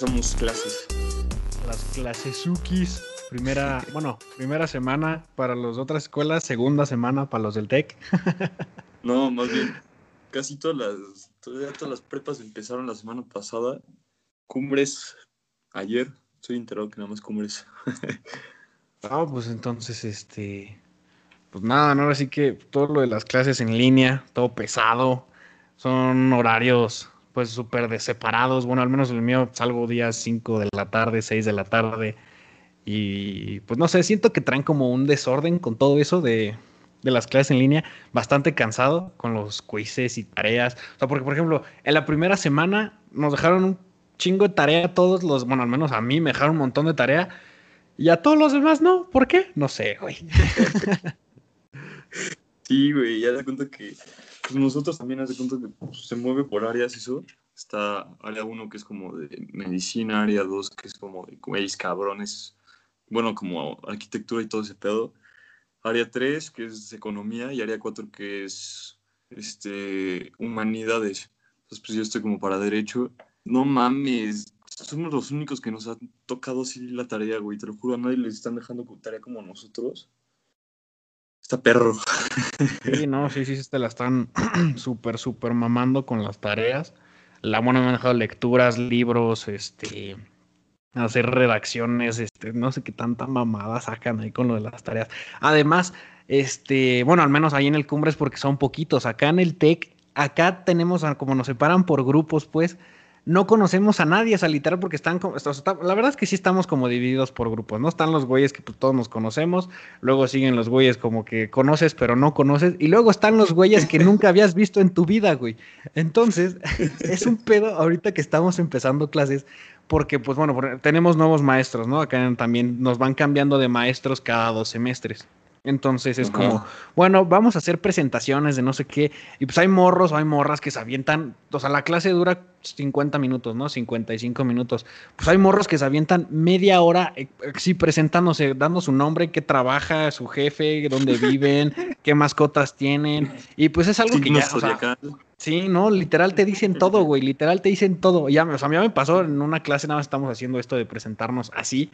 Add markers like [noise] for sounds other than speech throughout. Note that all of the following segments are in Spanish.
empezamos clases. Las clases Sukis. Primera, bueno, primera semana para las otras escuelas, segunda semana para los del TEC. [laughs] no, más bien, casi todas las, todas las prepas empezaron la semana pasada. Cumbres ayer, soy enterado que nada más cumbres. [laughs] Ah, pues entonces, este, pues nada, no, así que todo lo de las clases en línea, todo pesado, son horarios pues súper de separados, bueno, al menos el mío salgo días 5 de la tarde, 6 de la tarde, y pues no sé, siento que traen como un desorden con todo eso de, de las clases en línea, bastante cansado con los quizzes y tareas. O sea, porque por ejemplo, en la primera semana nos dejaron un chingo de tarea todos los, bueno, al menos a mí me dejaron un montón de tarea y a todos los demás no. ¿Por qué? No sé, güey. [laughs] Sí, güey, ya te cuenta que pues, nosotros también hace cuenta que pues, se mueve por áreas eso. Está área 1 que es como de medicina, área 2 que es como de güeyes cabrones bueno, como arquitectura y todo ese pedo. Área 3, que es economía, y área 4, que es este, humanidades. Entonces, pues yo estoy como para derecho. No mames, somos los únicos que nos han tocado así la tarea, güey. Te lo juro, a nadie les están dejando tarea como nosotros. Está perro. Sí, no, sí, sí, te la están [clears throat] súper, súper mamando con las tareas. La buena dejado lecturas, libros, este, hacer redacciones, este, no sé qué tanta mamada sacan ahí con lo de las tareas. Además, este, bueno, al menos ahí en el Cumbres porque son poquitos. Acá en el TEC, acá tenemos, como nos separan por grupos, pues, no conocemos a nadie, literal, porque están como, la verdad es que sí estamos como divididos por grupos, ¿no? Están los güeyes que pues, todos nos conocemos, luego siguen los güeyes como que conoces pero no conoces, y luego están los güeyes que nunca habías visto en tu vida, güey. Entonces, [laughs] es un pedo ahorita que estamos empezando clases, porque pues bueno, tenemos nuevos maestros, ¿no? Acá también nos van cambiando de maestros cada dos semestres. Entonces es como, bueno, vamos a hacer presentaciones de no sé qué. Y pues hay morros o hay morras que se avientan, o sea, la clase dura 50 minutos, ¿no? 55 minutos. Pues hay morros que se avientan media hora, eh, sí, presentándose, dando su nombre, qué trabaja, su jefe, dónde viven, [laughs] qué mascotas tienen. Y pues es algo que ya, Sí, no, literal te dicen todo, [laughs] güey, literal te dicen todo. Ya, o sea, a mí me pasó en una clase, nada más estamos haciendo esto de presentarnos así.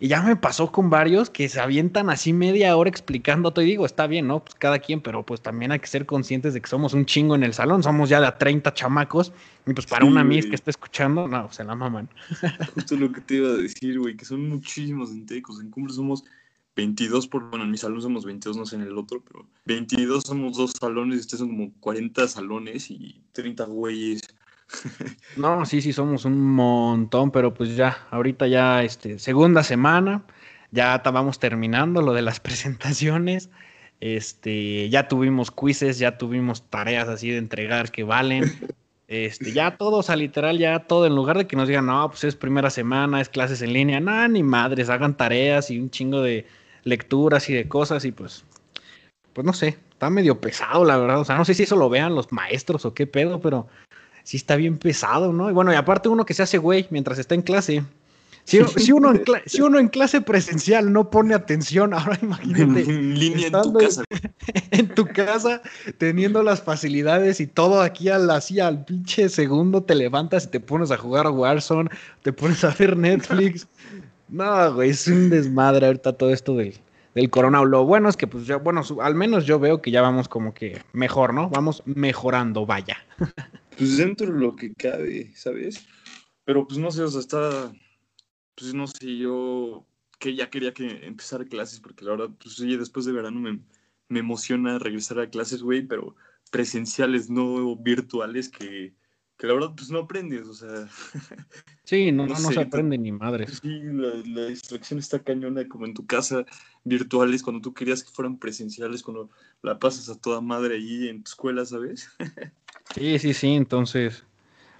Y ya me pasó con varios que se avientan así media hora explicando todo. Y digo, está bien, ¿no? Pues cada quien, pero pues también hay que ser conscientes de que somos un chingo en el salón. Somos ya de a 30 chamacos. Y pues para una mis que está escuchando, no, se la maman. [laughs] Justo lo que te iba a decir, güey, que son muchísimos entecos. En cumbre somos 22 por, bueno, en mi salón somos 22, no sé en el otro, pero 22 somos dos salones, ustedes son como 40 salones y 30 güeyes. [laughs] no, sí, sí, somos un montón, pero pues ya, ahorita ya, este, segunda semana, ya estábamos terminando lo de las [laughs] presentaciones, este, ya tuvimos quizzes, ya tuvimos tareas así de entregar que valen. Este, ya todo, o sea, literal, ya todo, en lugar de que nos digan, no, pues es primera semana, es clases en línea, nada, ni madres, hagan tareas y un chingo de, lecturas y de cosas y pues, pues no sé, está medio pesado la verdad, o sea, no sé si eso lo vean los maestros o qué pedo, pero sí está bien pesado, ¿no? Y bueno, y aparte uno que se hace güey mientras está en clase. Si, uno, en si uno en clase presencial no pone atención, [laughs] ahora imagínate. En línea en tu casa. [laughs] En tu casa, teniendo las facilidades y todo aquí al, así al pinche segundo, te levantas y te pones a jugar Warzone, te pones a ver Netflix. No, güey, es un desmadre ahorita todo esto del, del corona. Lo bueno es que, pues, ya, bueno, al menos yo veo que ya vamos como que mejor, ¿no? Vamos mejorando, vaya. [laughs] Pues dentro de lo que cabe, ¿sabes? Pero pues no sé, o sea, está, pues no sé, yo que ya quería que empezara clases, porque la verdad, pues oye, después de verano me, me emociona regresar a clases, güey, pero presenciales, no virtuales, que que la verdad pues no aprendes, o sea. [laughs] Sí, no, no, se aprende ni madre. Sí, la, distracción está cañona como en tu casa, virtuales, cuando tú querías que fueran presenciales, cuando la pasas a toda madre ahí en tu escuela, ¿sabes? [laughs] sí, sí, sí, entonces.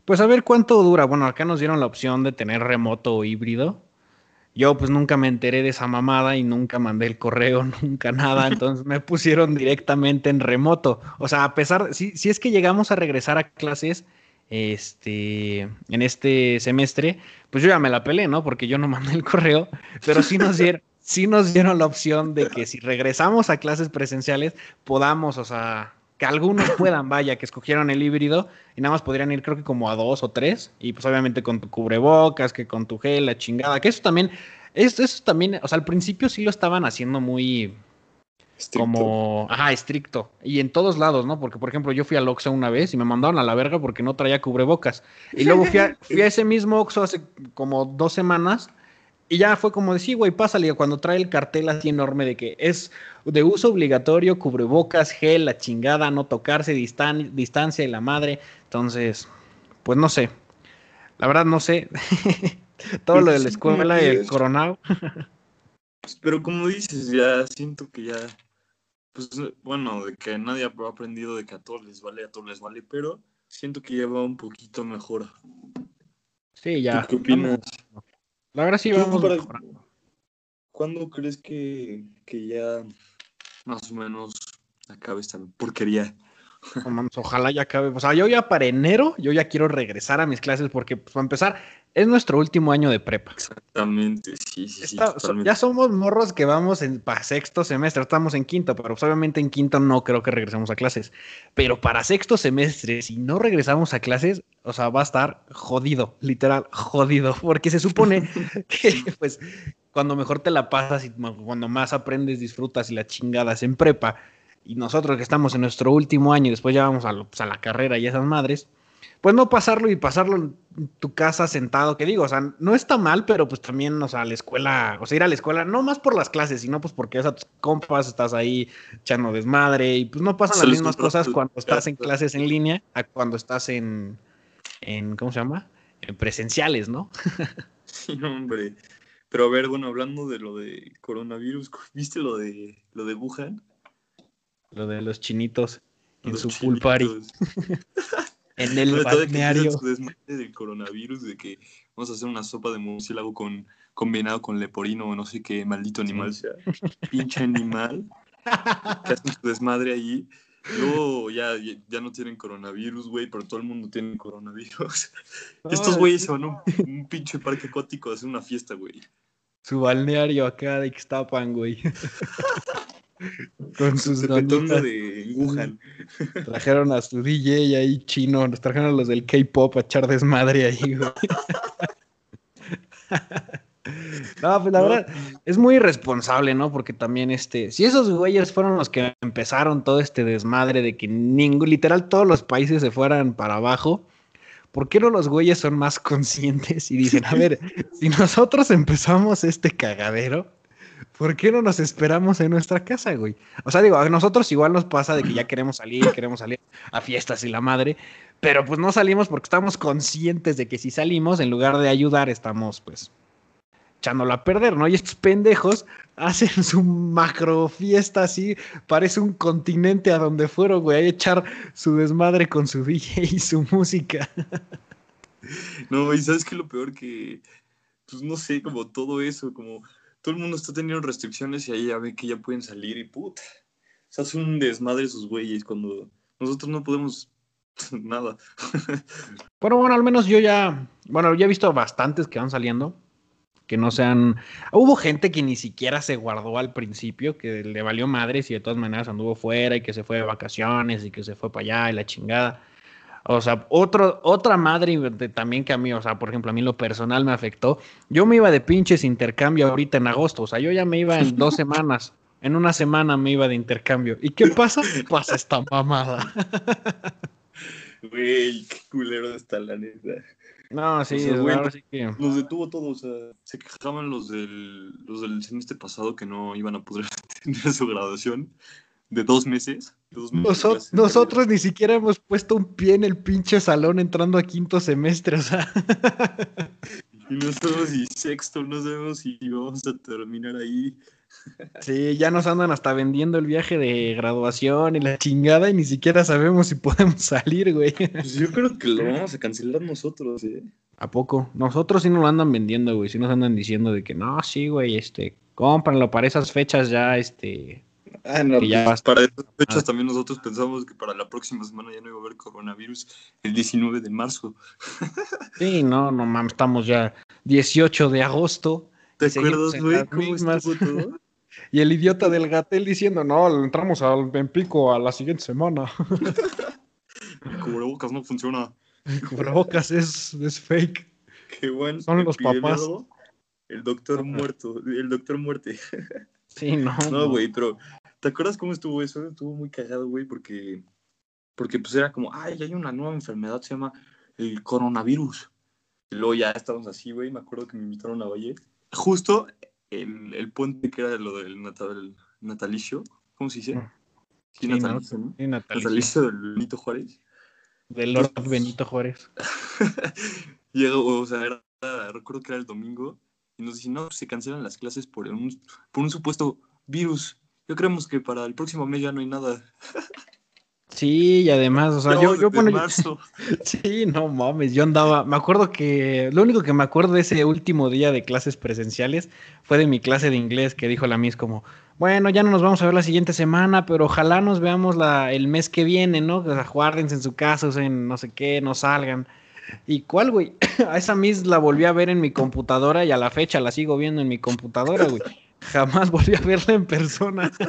Pues a ver cuánto dura. Bueno, acá nos dieron la opción de tener remoto o híbrido. Yo pues nunca me enteré de esa mamada y nunca mandé el correo, [laughs] nunca nada, entonces me pusieron directamente en remoto. O sea, a pesar, si, si es que llegamos a regresar a clases, este, en este semestre, pues yo ya me la pelé, ¿no? Porque yo no mandé el correo, pero sí nos dieron, [laughs] sí nos dieron la opción de que si regresamos a clases presenciales, podamos, o sea, que algunos puedan, vaya, que escogieron el híbrido y nada más podrían ir creo que como a dos o tres y pues obviamente con tu cubrebocas, que con tu gel, la chingada, que eso también, eso, eso también, o sea, al principio sí lo estaban haciendo muy, como, ajá, estricto. Y en todos lados, ¿no? Porque, por ejemplo, yo fui al Oxxo una vez y me mandaron a la verga porque no traía cubrebocas. Y luego fui a, [laughs] fui a ese mismo Oxxo hace como dos semanas y ya fue como decir, sí, güey, pásale. Cuando trae el cartel así enorme de que es de uso obligatorio, cubrebocas, gel, la chingada, no tocarse, distan distancia y la madre. Entonces, pues no sé. La verdad, no sé. [laughs] Todo lo de la escuela y el coronado. [laughs] Pero como dices, ya siento que ya pues bueno, de que nadie ha aprendido de que a todos les vale, a todos les vale, pero siento que ya va un poquito mejor. Sí, ya. ¿Qué opinas? La verdad sí vamos para... ¿Cuándo crees que, que, ya más o menos acabe esta porquería? ojalá ya acabe. O sea, yo ya para enero, yo ya quiero regresar a mis clases porque, pues, para empezar, es nuestro último año de prepa. Exactamente, sí, sí, sí. ya somos morros que vamos en para sexto semestre, estamos en quinto, pero pues, obviamente en quinto no creo que regresemos a clases. Pero para sexto semestre, si no regresamos a clases, o sea, va a estar jodido, literal, jodido, [laughs] porque se supone [laughs] que, pues, cuando mejor te la pasas y cuando más aprendes, disfrutas y la chingadas en prepa, y nosotros que estamos en nuestro último año y después ya vamos a, pues, a la carrera y esas madres, pues no pasarlo y pasarlo en tu casa sentado, que digo, o sea, no está mal, pero pues también, o sea, la escuela, o sea, ir a la escuela, no más por las clases, sino pues porque es a tus compas, estás ahí echando desmadre y pues no pasan las mismas cosas cuando estás en clases en línea a cuando estás en, en ¿cómo se llama? En presenciales, ¿no? [laughs] sí, hombre. Pero a ver, bueno, hablando de lo de coronavirus, ¿viste lo de lo de Wuhan? Lo de los chinitos en su pool party. [laughs] En [laughs] el balneario. del coronavirus, de que vamos a hacer una sopa de murciélago con, combinado con leporino o no sé qué maldito animal sea. [laughs] Pinche animal. que hacen su desmadre ahí. Luego ya, ya no tienen coronavirus, güey, pero todo el mundo tiene coronavirus. [laughs] Estos güeyes se van a un, pinche parque acuático a hacer una fiesta, güey. Su balneario acá de Ixtapan, güey. Con sus de Wuhan. [laughs] Trajeron a su DJ ahí chino, nos trajeron a los del K-pop a echar desmadre ahí, güey. [laughs] No, pues la verdad, es muy irresponsable, ¿no? Porque también, este, si esos güeyes fueron los que empezaron todo este desmadre de que ningún, literal, todos los países se fueran para abajo, ¿por qué no los güeyes son más conscientes y dicen, a ver, si nosotros empezamos este cagadero, ¿por qué no nos esperamos en nuestra casa, güey? O sea, digo, a nosotros igual nos pasa de que ya queremos salir, queremos salir a fiestas y la madre, pero pues no salimos porque estamos conscientes de que si salimos, en lugar de ayudar, estamos pues echándolo a perder, ¿no? Y estos pendejos hacen su macro fiesta así, parece un continente a donde fueron, güey, a echar su desmadre con su [laughs] DJ y su música. No, y sabes que lo peor que, pues no sé, como todo eso, como todo el mundo está teniendo restricciones y ahí ya ve que ya pueden salir y puta. Se hace un desmadre sus güeyes cuando nosotros no podemos [laughs] nada. Pero bueno, al menos yo ya, bueno, ya he visto bastantes que van saliendo, que no sean... Hubo gente que ni siquiera se guardó al principio, que le valió madres y de todas maneras anduvo fuera y que se fue de vacaciones y que se fue para allá y la chingada. O sea, otro, otra madre también que a mí, o sea, por ejemplo, a mí lo personal me afectó. Yo me iba de pinches intercambio ahorita en agosto, o sea, yo ya me iba en dos [laughs] semanas. En una semana me iba de intercambio. ¿Y qué pasa? Pasa esta mamada. [laughs] Güey, qué culero está la neta. No, sí, o sí que... Los detuvo todos, o sea, se quejaban los del, los del semestre pasado que no iban a poder [laughs] tener su graduación de dos meses. nosotros ni siquiera hemos puesto un pie en el pinche salón entrando a quinto semestre, o sea. [laughs] y nosotros y sexto, no sabemos si vamos a terminar ahí. [laughs] Sí, ya nos andan hasta vendiendo el viaje de graduación y la chingada y ni siquiera sabemos si podemos salir, güey. Pues yo creo que lo vamos a cancelar nosotros, ¿eh? ¿A poco? Nosotros sí nos lo andan vendiendo, güey. Sí nos andan diciendo de que no, sí, güey, este, cómpranlo para esas fechas ya, este, Ah, no, pues, para esas fechas ah. también nosotros pensamos que para la próxima semana ya no iba a haber coronavirus el 19 de marzo. [laughs] Sí, no, no mames, estamos ya 18 de agosto. ¿Te acuerdas, güey? ¿Cómo estuvo todo? [laughs] Y el idiota del Gatel diciendo, no, entramos al Benpico a la siguiente semana. [laughs] El cubrebocas no funciona. El cubrebocas es, es fake. Qué bueno. Son los papás. El doctor muerto, el doctor muerte. Sí, no. No, güey, pero ¿te acuerdas cómo estuvo eso? Estuvo muy cagado, güey, porque, porque pues era como, ay, hay una nueva enfermedad, se llama el coronavirus. Y luego ya estábamos así, güey, me acuerdo que me invitaron a Valle. Justo el, el puente que era lo del natal, natalicio, ¿cómo se dice? Mm. Sí, natalicio, no, sí, natalicio. Natalicio del Benito Juárez. Del Lord Benito Juárez. [laughs] Llegó, o sea, era- recuerdo que era el domingo y nos dicen, no, se cancelan las clases por un, por un supuesto virus. Yo creemos que para el próximo mes ya no hay nada. Sí, y además, o sea, yo, Llevamos yo, yo- marzo. [laughs] Sí, no mames, yo andaba, me acuerdo que lo único que me acuerdo de ese último día de clases presenciales fue de mi clase de inglés que dijo la Miss como, bueno, ya no nos vamos a ver la siguiente semana, pero ojalá nos veamos la, el mes que viene, ¿no? O sea, guárdense en su casa, en no sé qué, no salgan. ¿Y cuál, güey? [laughs] A esa Miss la volví a ver en mi computadora y a la fecha la sigo viendo en mi computadora, güey. Jamás volví a verla en persona. [laughs]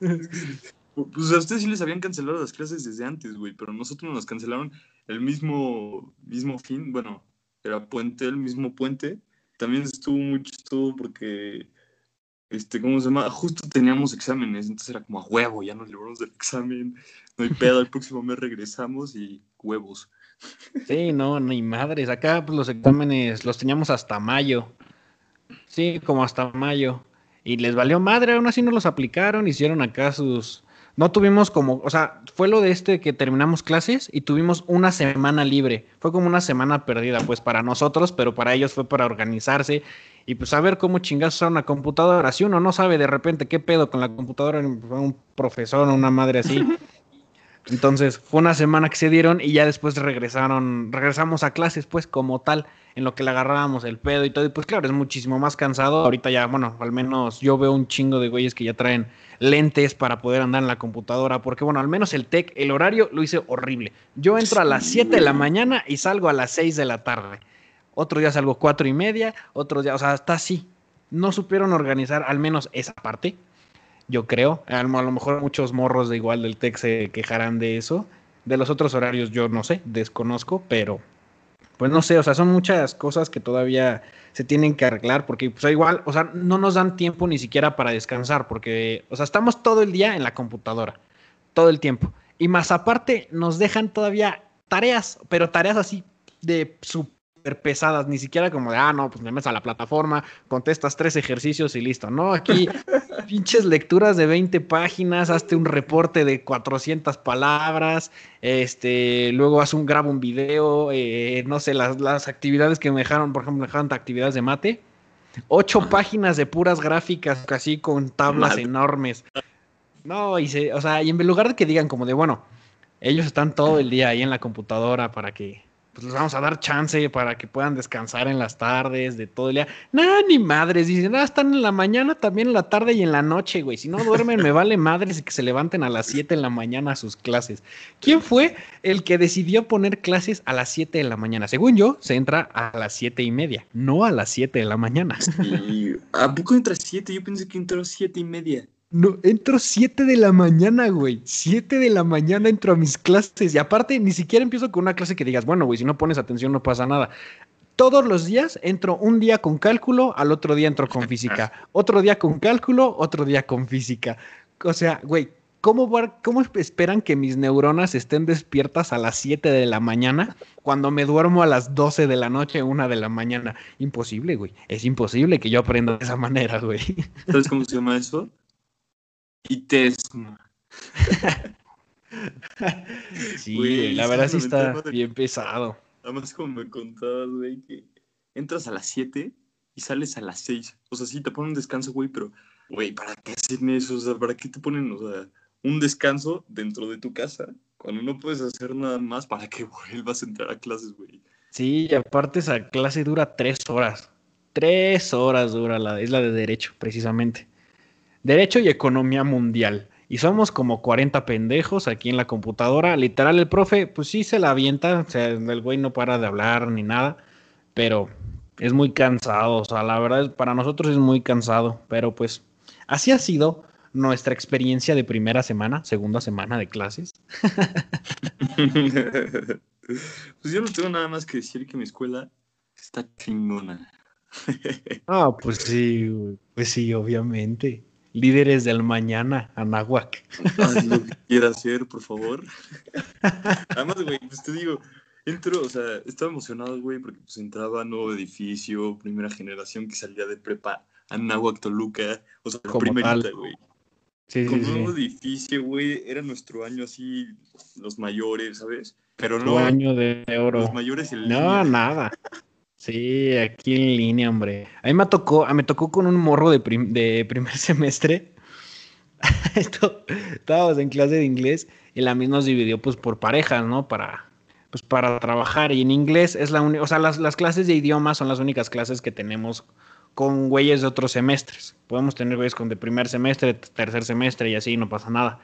No. Pues a ustedes sí les habían cancelado las clases desde antes, güey, pero nosotros nos cancelaron el mismo, mismo fin, bueno, era puente, el mismo puente. También estuvo muy chistoso porque, este, ¿cómo se llama? Justo teníamos exámenes, entonces era como a huevo, ya nos libramos del examen, no hay pedo, el próximo mes regresamos y huevos. Sí, no, ni madres. Acá pues, los exámenes los teníamos hasta mayo. Sí, como hasta mayo. Y les valió madre, aún así no los aplicaron, hicieron acá sus... No tuvimos como, o sea, fue lo de este que terminamos clases y tuvimos una semana libre. Fue como una semana perdida, pues para nosotros, pero para ellos fue para organizarse y pues saber cómo chingados usar una computadora. Si uno no sabe de repente qué pedo con la computadora, un profesor o una madre así. [laughs] Entonces fue una semana que se dieron y ya después regresaron, regresamos a clases pues como tal, en lo que le agarrábamos el pedo y todo. Y pues claro, es muchísimo más cansado. Ahorita ya, bueno, al menos yo veo un chingo de güeyes que ya traen lentes para poder andar en la computadora, porque bueno, al menos el tech, el horario lo hice horrible. Yo entro a las 7 de la mañana y salgo a las 6 de la tarde. Otro día salgo cuatro y media, otro día, o sea, está así. No supieron organizar al menos esa parte yo creo. A lo mejor muchos morros de igual del TEC se quejarán de eso. De los otros horarios yo no sé, desconozco, pero pues no sé, o sea, son muchas cosas que todavía se tienen que arreglar porque pues igual, o sea, no nos dan tiempo ni siquiera para descansar porque, o sea, estamos todo el día en la computadora, todo el tiempo. Y más aparte nos dejan todavía tareas, pero tareas así de súper pesadas, ni siquiera como de, ah, no, pues me metes a la plataforma, contestas tres ejercicios y listo. No, aquí [laughs] pinches lecturas de 20 páginas, hazte un reporte de 400 palabras, este, luego haz un, graba un video, eh, no sé, las, las actividades que me dejaron, por ejemplo, me dejaron actividades de mate, ocho páginas de puras gráficas, casi con tablas Madre. enormes. No, y se, o sea, y en lugar de que digan como de, bueno, ellos están todo el día ahí en la computadora para que pues les vamos a dar chance para que puedan descansar en las tardes, de todo el día. Nada, ni madres. Dicen, ah, están en la mañana, también en la tarde y en la noche, güey. Si no duermen, me vale madres y que se levanten a las 7 de la mañana a sus clases. ¿Quién fue el que decidió poner clases a las 7 de la mañana? Según yo, se entra a las 7 y media, no a las 7 de la mañana. [laughs] ¿A poco entra siete? Yo pensé que entró siete y media. No, entro 7 de la mañana, güey. 7 de la mañana entro a mis clases. Y aparte, ni siquiera empiezo con una clase que digas, bueno, güey, si no pones atención no pasa nada. Todos los días entro un día con cálculo, al otro día entro con física. [laughs] Otro día con cálculo, otro día con física. O sea, güey, ¿cómo, ¿cómo esperan que mis neuronas estén despiertas a las 7 de la mañana cuando me duermo a las 12 de la noche, una de la mañana? Imposible, güey. Es imposible que yo aprenda de esa manera, güey. ¿Sabes cómo se llama eso? Itesma. [laughs] Sí, Güey, güey, la verdad sí está bien pesado. Además, como me contabas, güey, que entras a las 7 y sales a las 6. O sea, sí, te ponen un descanso, güey, pero, güey, ¿para qué hacen eso? O sea, ¿para qué te ponen, o sea, un descanso dentro de tu casa cuando no puedes hacer nada más para que [laughs] vuelvas a entrar a clases, güey? Sí, y aparte esa clase dura tres horas. Tres horas dura la, es la de Derecho, precisamente. Derecho y Economía Mundial. Y somos como 40 pendejos aquí en la computadora. Literal, el profe, pues sí se la avienta. O sea, el güey no para de hablar ni nada. Pero Es muy cansado, o sea, la verdad, para nosotros es muy cansado, pero pues así ha sido nuestra experiencia de primera semana, segunda semana de clases. [laughs] pues yo no tengo nada más que decir que mi escuela está chingona. ah, pues sí, pues sí, obviamente. Líderes del mañana, Anahuac. Haz lo que quieras hacer, por favor. Además, güey, pues te digo, entro, o sea, estaba emocionado, güey, porque pues entraba nuevo edificio, primera generación que salía de prepa Anahuac Toluca, o sea, la primerita, güey. Sí, Con nuevo edificio, güey, era nuestro año así, los mayores, ¿sabes? Pero no. año de oro. Los mayores en No, nada. Sí, aquí en línea, hombre. A mí me tocó, me tocó con un morro de, primer [laughs] semestre. [laughs] estábamos en clase de inglés y la misma nos dividió pues por parejas, ¿no? Para, pues, para trabajar. Y en inglés es la única, o sea, las, las clases de idioma son las únicas clases que tenemos con güeyes de otros semestres. Podemos tener güeyes con de primer semestre, tercer semestre y así, no pasa nada.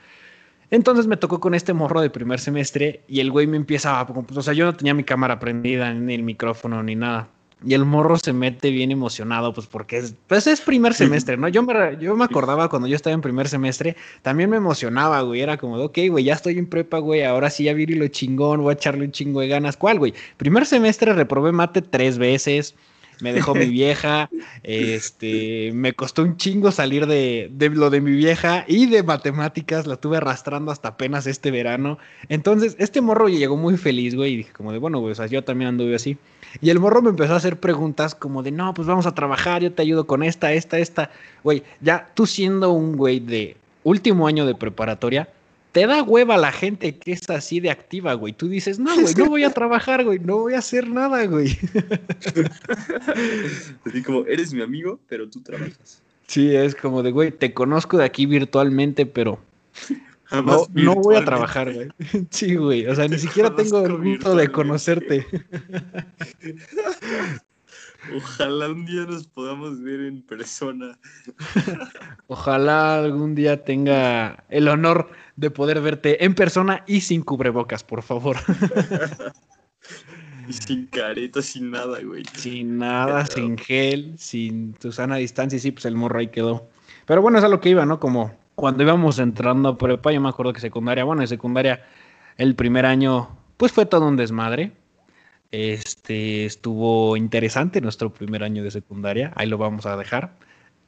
Entonces me tocó con este morro de primer semestre y el güey me empieza a... O sea, yo no tenía mi cámara prendida, ni el micrófono, ni nada. Y el morro se mete bien emocionado, pues porque es, pues es primer semestre, ¿no? Yo me, yo me acordaba cuando yo estaba en primer semestre, también me emocionaba, güey. Era como, ok, güey, ya estoy en prepa, güey, ahora sí ya vi lo chingón, voy a echarle un chingo de ganas. ¿Cuál, güey? Primer semestre reprobé mate tres veces, me dejó mi vieja, este, me costó un chingo salir de, de, lo de mi vieja y de matemáticas, la tuve arrastrando hasta apenas este verano. Entonces, este morro llegó muy feliz, güey, y dije como de, bueno, güey, o sea, yo también anduve así. Y el morro me empezó a hacer preguntas como de, no, pues vamos a trabajar, yo te ayudo con esta, esta, esta. Güey, ya tú siendo un güey de último año de preparatoria, te da hueva la gente que es así de activa, güey. Tú dices, no, güey, no voy a trabajar, güey, no voy a hacer nada, güey. Así como, eres mi amigo, pero tú trabajas. Sí, es como de, güey, te conozco de aquí virtualmente, pero no, no, voy a trabajar, güey. [laughs] Sí, güey. O sea, ni siquiera tengo el gusto de conocerte. [laughs] Ojalá un día nos podamos ver en persona. [laughs] Ojalá algún día tenga el honor de poder verte en persona y sin cubrebocas, por favor. [laughs] Y sin careta, sin nada, güey. Sin nada, sin gel, sin tu sana distancia. Y sí, pues el morro ahí quedó. Pero bueno, es a lo que iba, ¿no? Como cuando íbamos entrando a prepa, yo me acuerdo que secundaria, bueno, en secundaria, el primer año, pues fue todo un desmadre este estuvo interesante nuestro primer año de secundaria, ahí lo vamos a dejar.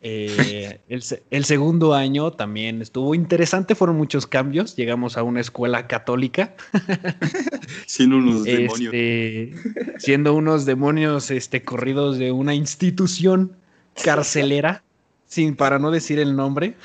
Eh, [laughs] el, segundo año también estuvo interesante, fueron muchos cambios. Llegamos a una escuela católica. [laughs] siendo unos demonios. Este, [laughs] siendo unos demonios este, corridos de una institución carcelera, sin, para no decir el nombre.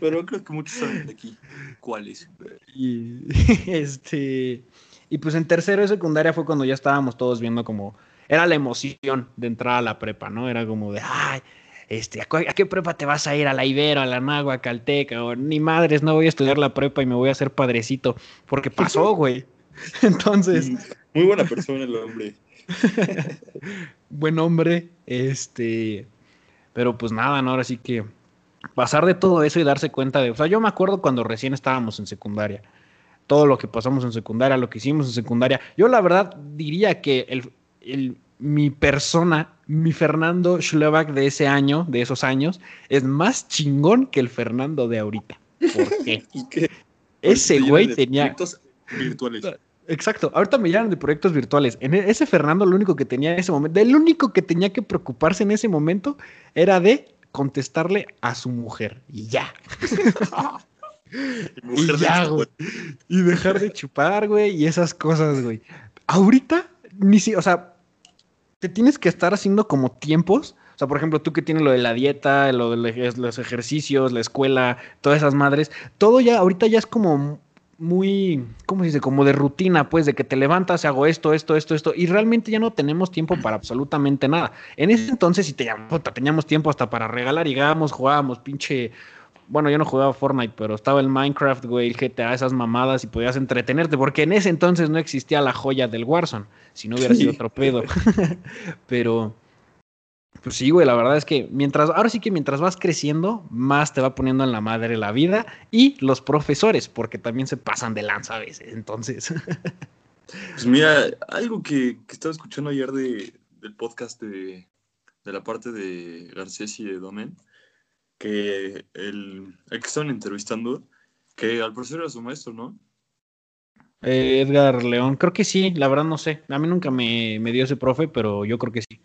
Pero creo que muchos saben de aquí cuál es. Y este. Y pues en tercero de secundaria fue cuando ya estábamos todos viendo como, era la emoción de entrar a la prepa, ¿no? Era como de, ay, este, ¿a, qué prepa te vas a ir? ¿A la Ibero, a la Nagua, a Calteca? O ni madres, no voy a estudiar la prepa y me voy a hacer padrecito. Porque pasó, [laughs] güey. [laughs] Entonces. Muy buena persona el hombre. [laughs] Buen hombre. Este. Pero pues nada, ¿no? Ahora sí que pasar de todo eso y darse cuenta de. O sea, yo me acuerdo cuando recién estábamos en secundaria todo lo que pasamos en secundaria, lo que hicimos en secundaria. Yo la verdad diría que el, mi persona, mi Fernando Schleback de ese año, de esos años, es más chingón que el Fernando de ahorita. ¿Por qué? [laughs] Ese güey tenía... Proyectos virtuales. Exacto, ahorita me llaman de proyectos virtuales. En e, ese Fernando lo único que tenía en ese momento, el único que tenía que preocuparse en ese momento era de contestarle a su mujer y ya. [laughs] [laughs] Y, ya, güey. Y dejar de chupar, güey, y esas cosas, güey. Ahorita, ni si, o sea, te tienes que estar haciendo como tiempos. O sea, por ejemplo, tú que tienes lo de la dieta, lo de los ejercicios, la escuela, todas esas madres, todo ya, ahorita ya es como muy, ¿cómo se dice? Como de rutina, pues, de que te levantas, hago esto, esto, esto, esto, y realmente ya no tenemos tiempo para absolutamente nada. En ese entonces, si te teníamos tiempo hasta para regalar, llegábamos, jugábamos, pinche bueno, yo no jugaba Fortnite, pero estaba el Minecraft, güey, el GTA, esas mamadas y podías entretenerte, porque en ese entonces no existía la joya del Warzone, si no hubiera sido otro pedo. [laughs] pero, pues sí, güey, la verdad es que mientras, ahora sí que mientras vas creciendo, más te va poniendo en la madre la vida y los profesores, porque también se pasan de lanza a veces, entonces. [laughs] pues mira, algo que, que estaba escuchando ayer de, del podcast de, de la parte de Garcés y de Domen, que el, el que estaban entrevistando, que al profesor era su maestro, ¿no? Eh, Edgar León, creo que sí, la verdad no sé. A mí nunca me, me dio ese profe, pero yo creo que sí.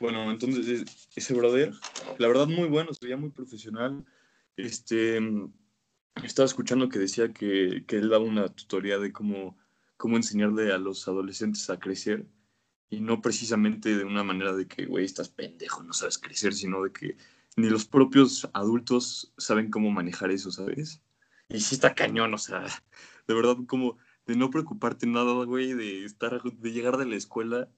Bueno, entonces e- ese brother, la verdad muy bueno, se veía muy profesional. Este, estaba escuchando que decía que, que él daba una tutoría de cómo, cómo enseñarle a los adolescentes a crecer y no precisamente de una manera de que, güey, estás pendejo, no sabes crecer, sino de que ni los propios adultos saben cómo manejar eso, ¿sabes? Y sí está cañón, o sea, de verdad como de no preocuparte nada, güey, de estar, de llegar de la escuela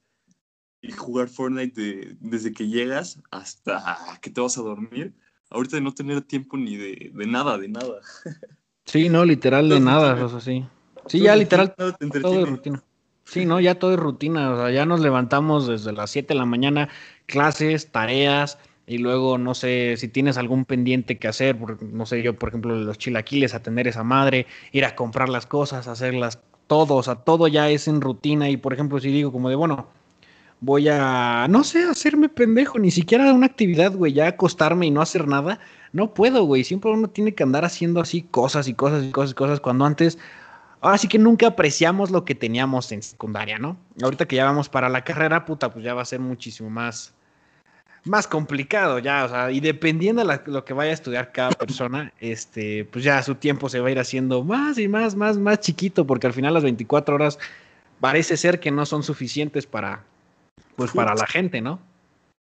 y jugar Fortnite de- desde que llegas hasta que te vas a dormir. Ahorita de no tener tiempo ni de, de nada, de nada. Sí, no, literal de nada, o sea, sí. Sí, Todo ya rutina, literal todo es rutina. Sí, no, ya todo es rutina, o sea, ya nos levantamos desde las 7 de la mañana, clases, tareas, y luego, no sé, si tienes algún pendiente que hacer, no sé, yo, por ejemplo, los chilaquiles, atender esa madre, ir a comprar las cosas, hacerlas, todo, o sea, todo ya es en rutina, y por ejemplo, si digo como de, bueno, voy a, no sé, hacerme pendejo, ni siquiera una actividad, güey, ya acostarme y no hacer nada, no puedo, güey, siempre uno tiene que andar haciendo así cosas y cosas y cosas y cosas, cuando antes ahora sí que nunca apreciamos lo que teníamos en secundaria, ¿no? Ahorita que ya vamos para la carrera, puta, pues ya va a ser muchísimo más, más complicado ya, o sea, y dependiendo de la- lo que vaya a estudiar cada [coughs] persona, este, pues ya su tiempo se va a ir haciendo más y más, más, más chiquito, porque al final las 24 horas parece ser que no son suficientes para, pues para la gente, ¿no?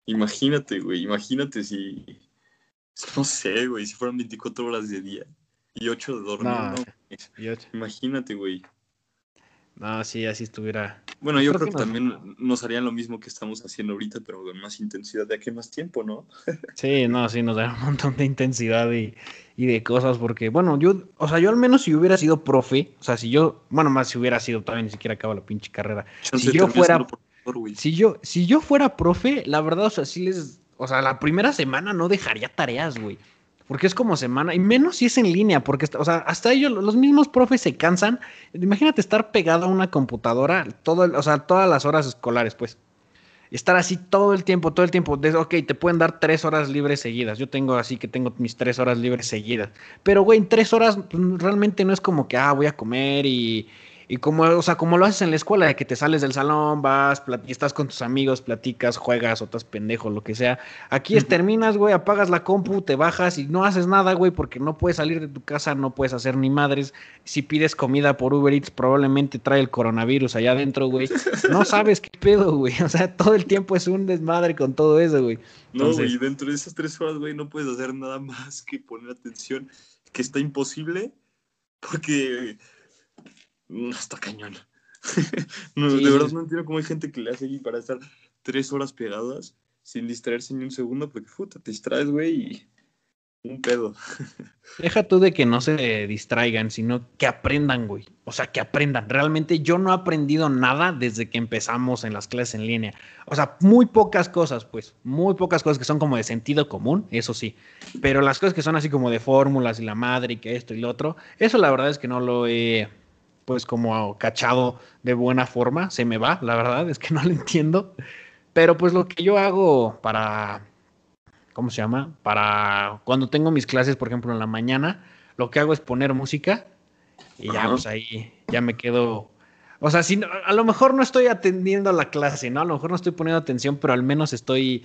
Imagínate, güey, imagínate si, no sé, güey, si fueran 24 horas de día y 8 de dormir, No. Imagínate, güey. No, sí, así estuviera. Bueno, yo Creo creo, que que no. también nos harían lo mismo que estamos haciendo ahorita, pero con más intensidad de aquí más tiempo, ¿no? [laughs] Sí, no, sí, nos da un montón de intensidad y, y de cosas, porque, bueno, yo, o sea, yo al menos si hubiera sido profe, o sea, si yo, bueno, más si hubiera sido, todavía ni siquiera acabo la pinche carrera. Chance yo fuera-. Si yo, si yo fuera profe, la verdad, o sea, sí les, o sea, la primera semana no dejaría tareas, güey. Porque es como semana, y menos si es en línea, porque, o sea, hasta ellos, los mismos profes se cansan. Imagínate estar pegado a una computadora, todo, o sea, todas las horas escolares, pues. Estar así todo el tiempo, todo el tiempo. De, ok, te pueden dar tres horas libres seguidas. Yo tengo así que tengo mis tres horas libres seguidas. Pero, güey, en tres horas pues, realmente no es como que, ah, voy a comer y, y como, o sea, como lo haces en la escuela, de que te sales del salón, vas, y estás con tus amigos, platicas, juegas, o estás pendejo, lo que sea. Aquí es terminas, güey, apagas la compu, te bajas y no haces nada, güey, porque no puedes salir de tu casa, no puedes hacer ni madres. Si pides comida por Uber Eats, probablemente trae el coronavirus allá adentro, güey. No [laughs] sabes qué pedo, güey. O sea, todo el tiempo es un desmadre con todo eso, güey. No, güey, dentro de esas tres horas, güey, no puedes hacer nada más que poner atención, que está imposible, porque no está cañón. [laughs] no, Sí, de verdad no entiendo cómo hay gente que le hace ahí para estar tres horas pegadas sin distraerse ni un segundo, porque puta, te distraes, güey, y un pedo. [laughs] Deja tú de que no se distraigan, sino que aprendan, güey. O sea, que aprendan. Realmente yo no he aprendido nada desde que empezamos en las clases en línea. O sea, muy pocas cosas, pues. Muy pocas cosas que son como de sentido común, eso sí. Pero las cosas que son así como de fórmulas y la madre y que esto y lo otro, eso la verdad es que no lo he, pues, como cachado de buena forma. Se me va, la verdad es que [laughs] no lo entiendo. Pero pues lo que yo hago para ¿cómo se llama? Para cuando tengo mis clases, por ejemplo, en la mañana, lo que hago es poner música y ya, pues ahí ya me quedo. O sea, si no- a lo mejor no estoy atendiendo a la clase, ¿no? A lo mejor no estoy poniendo atención, pero al menos estoy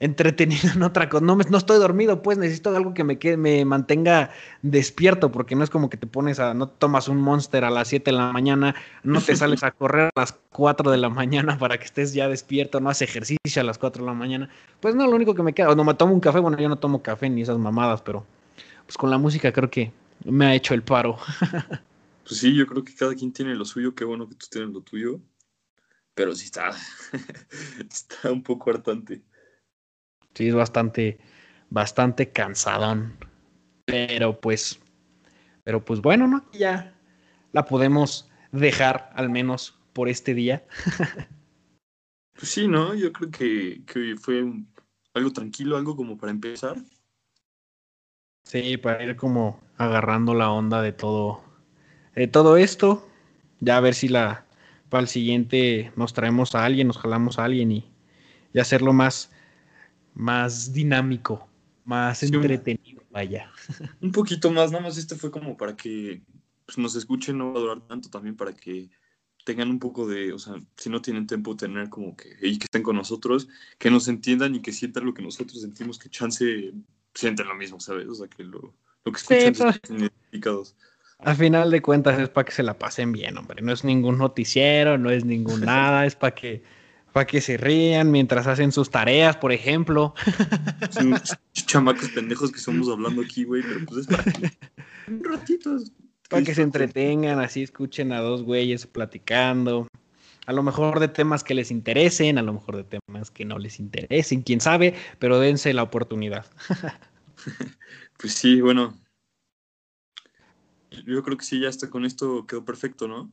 entretenido en otra cosa. No, me- no estoy dormido, pues necesito algo que me, quede, me mantenga despierto, porque no es como que te pones a, no tomas un monster a las 7 de la mañana, no te sales a correr a las 4 de la mañana [laughs] para que estés ya despierto, no haces ejercicio a las 4 de la mañana. Pues no, lo único que me queda, o no me tomo un café, bueno, yo no tomo café ni esas mamadas, pero pues con la música creo que me ha hecho el paro. [laughs] Pues sí, yo creo que cada quien tiene lo suyo, qué bueno que tú tienes lo tuyo, pero sí está, [laughs] está un poco hartante. Sí, es bastante, bastante cansadón. Pero pues, pero pues bueno, ¿no? Ya la podemos dejar al menos por este día. Pues [laughs] sí, ¿no? Yo creo que, que fue un- algo tranquilo, algo como para empezar. Sí, para ir como agarrando la onda de todo, de todo esto. Ya a ver si la para el siguiente nos traemos a alguien, nos jalamos a alguien y, y hacerlo más, más dinámico, más entretenido, vaya. [laughs] Un poquito más, nada más este fue como para que pues, nos escuchen, no va a durar tanto también para que tengan un poco de, o sea, si no tienen tiempo, tener como que, y que estén con nosotros, que nos entiendan y que sientan lo que nosotros sentimos, que chance sienten lo mismo, ¿sabes? O sea, que lo, lo que escuchan sí, pues, identificados. Al final de cuentas es para que se la pasen bien, hombre. No es ningún noticiero, no es ningún [laughs] nada, es para que, para que se rían mientras hacen sus tareas, por ejemplo. [laughs] Son chamacos pendejos que estamos hablando aquí, güey, pero pues es para que [laughs] un ratito. Para que se entretengan, así escuchen a dos güeyes platicando. A lo mejor de temas que les interesen, a lo mejor de temas que no les interesen, quién sabe, pero dense la oportunidad. [laughs] pues sí, bueno, yo creo que sí, ya está con esto quedó perfecto, ¿no?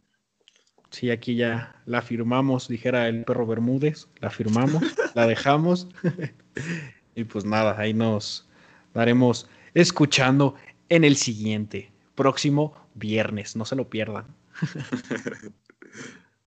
Sí, aquí ya la firmamos, dijera el perro Bermúdez, la firmamos, la dejamos. [laughs] y pues nada, ahí nos daremos escuchando en el siguiente, próximo viernes, no se lo pierdan. [laughs]